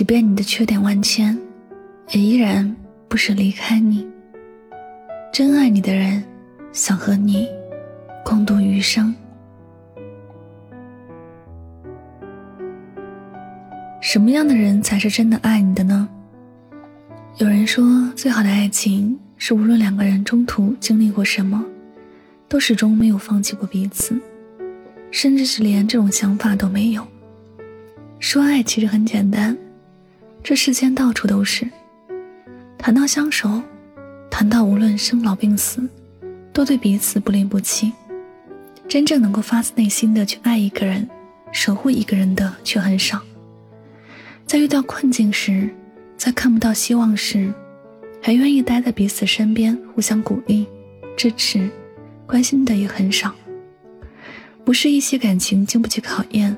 即便你的缺点万千，也依然不舍离开你。真爱你的人，想和你共度余生。什么样的人才是真的爱你的呢？有人说，最好的爱情是无论两个人中途经历过什么，都始终没有放弃过彼此，甚至是连这种想法都没有。说爱其实很简单，这世间到处都是。谈到相守，谈到无论生老病死，都对彼此不离不弃。真正能够发自内心的去爱一个人，守护一个人的却很少。在遇到困境时，在看不到希望时，还愿意待在彼此身边，互相鼓励、支持、关心的也很少。不是一些感情经不起考验。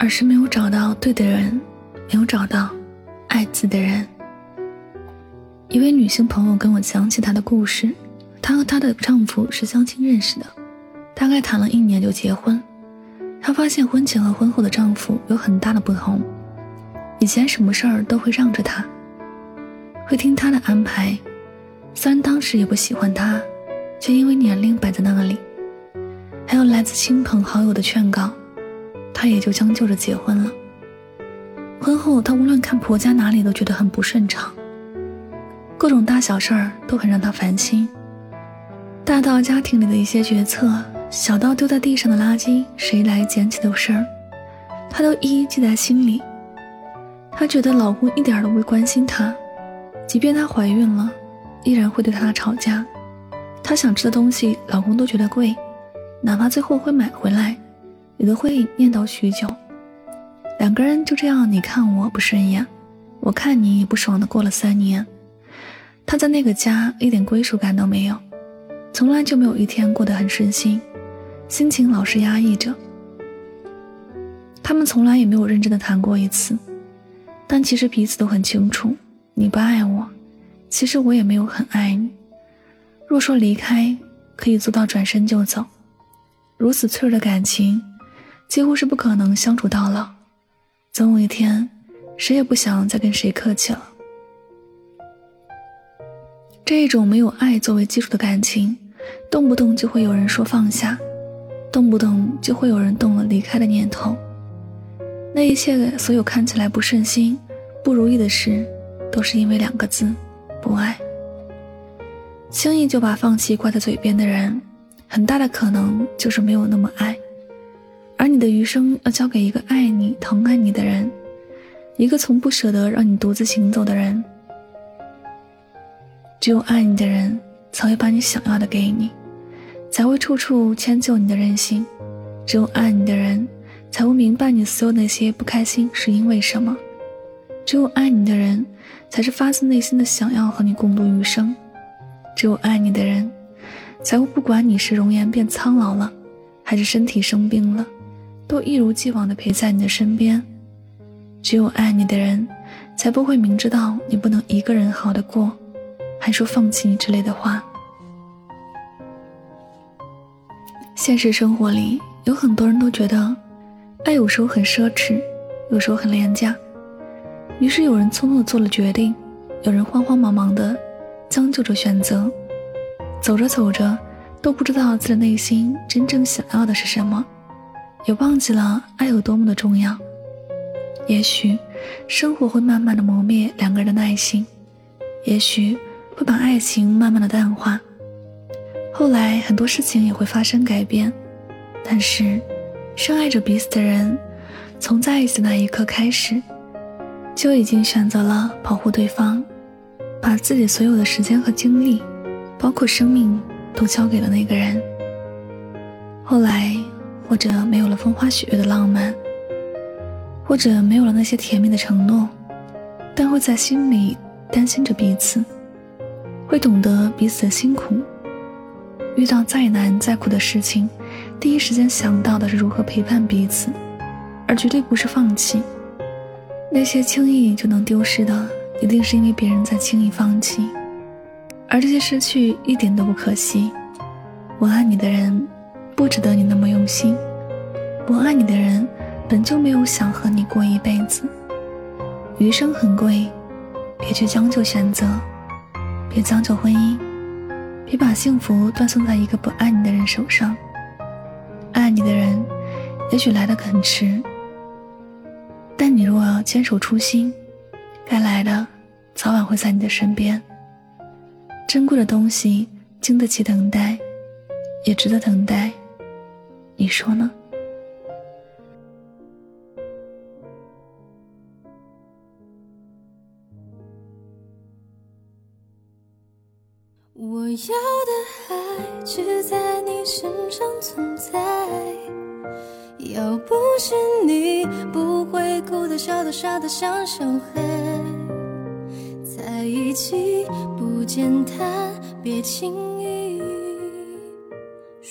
而是没有找到对的人，没有找到爱字的人。一位女性朋友跟我讲起她的故事，她和她的丈夫是相亲认识的，大概谈了一年就结婚。她发现婚前和婚后的丈夫有很大的不同，以前什么事儿都会让着她，会听她的安排，虽然当时也不喜欢她，却因为年龄摆在那里，还有来自亲朋好友的劝告。她也就将就着结婚了。婚后，她无论看婆家哪里都觉得很不顺畅，各种大小事儿都很让她烦心。大到家庭里的一些决策，小到丢在地上的垃圾谁来捡起的事儿，她都一一记在心里。她觉得老公一点都不关心她，即便她怀孕了，依然会对她吵架。她想吃的东西，老公都觉得贵，哪怕最后会买回来。也都会念叨许久，两个人就这样你看我不顺眼，我看你也不爽的过了三年。他在那个家一点归属感都没有，从来就没有一天过得很顺心，心情老是压抑着。他们从来也没有认真的谈过一次，但其实彼此都很清楚，你不爱我，其实我也没有很爱你。若说离开，可以做到转身就走，如此脆弱的感情。几乎是不可能相处到老，总有一天，谁也不想再跟谁客气了。这一种没有爱作为基础的感情，动不动就会有人说放下，动不动就会有人动了离开的念头。那一切所有看起来不顺心、不如意的事，都是因为两个字：不爱。轻易就把放弃挂在嘴边的人，很大的可能就是没有那么爱。你的余生要交给一个爱你、疼爱你的人，一个从不舍得让你独自行走的人。只有爱你的人，才会把你想要的给你，才会处处迁就你的任性。只有爱你的人，才会明白你所有那些不开心是因为什么。只有爱你的人，才是发自内心的想要和你共度余生。只有爱你的人，才会不管你是容颜变苍老了，还是身体生病了。都一如既往的陪在你的身边，只有爱你的人，才不会明知道你不能一个人好的过，还说放弃你之类的话。现实生活里，有很多人都觉得，爱有时候很奢侈，有时候很廉价，于是有人匆匆的做了决定，有人慌慌忙忙的将就着选择，走着走着，都不知道自己内心真正想要的是什么。也忘记了爱有多么的重要。也许，生活会慢慢的磨灭两个人的耐心，也许会把爱情慢慢的淡化。后来很多事情也会发生改变，但是，深爱着彼此的人，从在一起那一刻开始，就已经选择了保护对方，把自己所有的时间和精力，包括生命，都交给了那个人。后来。或者没有了风花雪月的浪漫，或者没有了那些甜蜜的承诺，但会在心里担心着彼此，会懂得彼此的辛苦。遇到再难再苦的事情，第一时间想到的是如何陪伴彼此，而绝对不是放弃。那些轻易就能丢失的，一定是因为别人在轻易放弃，而这些失去一点都不可惜。我爱你的人。不值得你那么用心，不爱你的人本就没有想和你过一辈子。余生很贵，别去将就选择，别将就婚姻，别把幸福断送在一个不爱你的人手上。爱你的人，也许来的很迟，但你若要坚守初心，该来的早晚会在你的身边。珍贵的东西，经得起等待，也值得等待。你说呢？我要的爱只在你身上存在，要不是你，不会哭得、笑得、傻得像小孩。在一起不简单，别轻易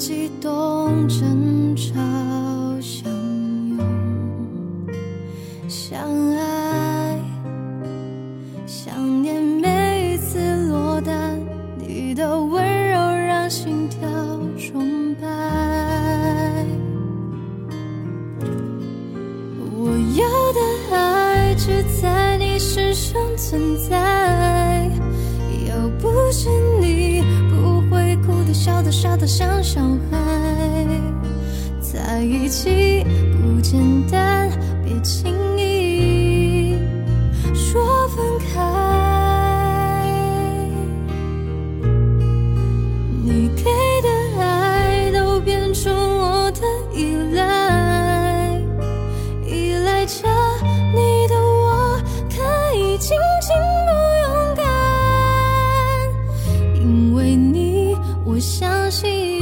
激动争吵相拥相爱想念每一次落单你的温柔让心跳崇拜我要的爱只在你身上存在要不是你笑的、傻得像小孩。在一起不简单，别轻相信。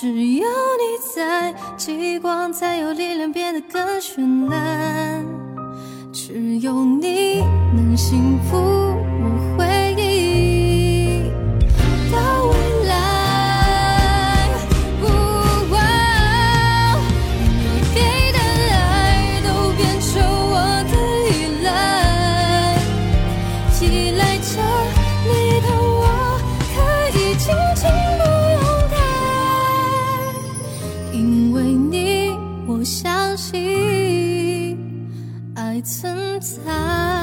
只有你在，极光才有力量变得更绚烂。只有你能幸福心爱存在。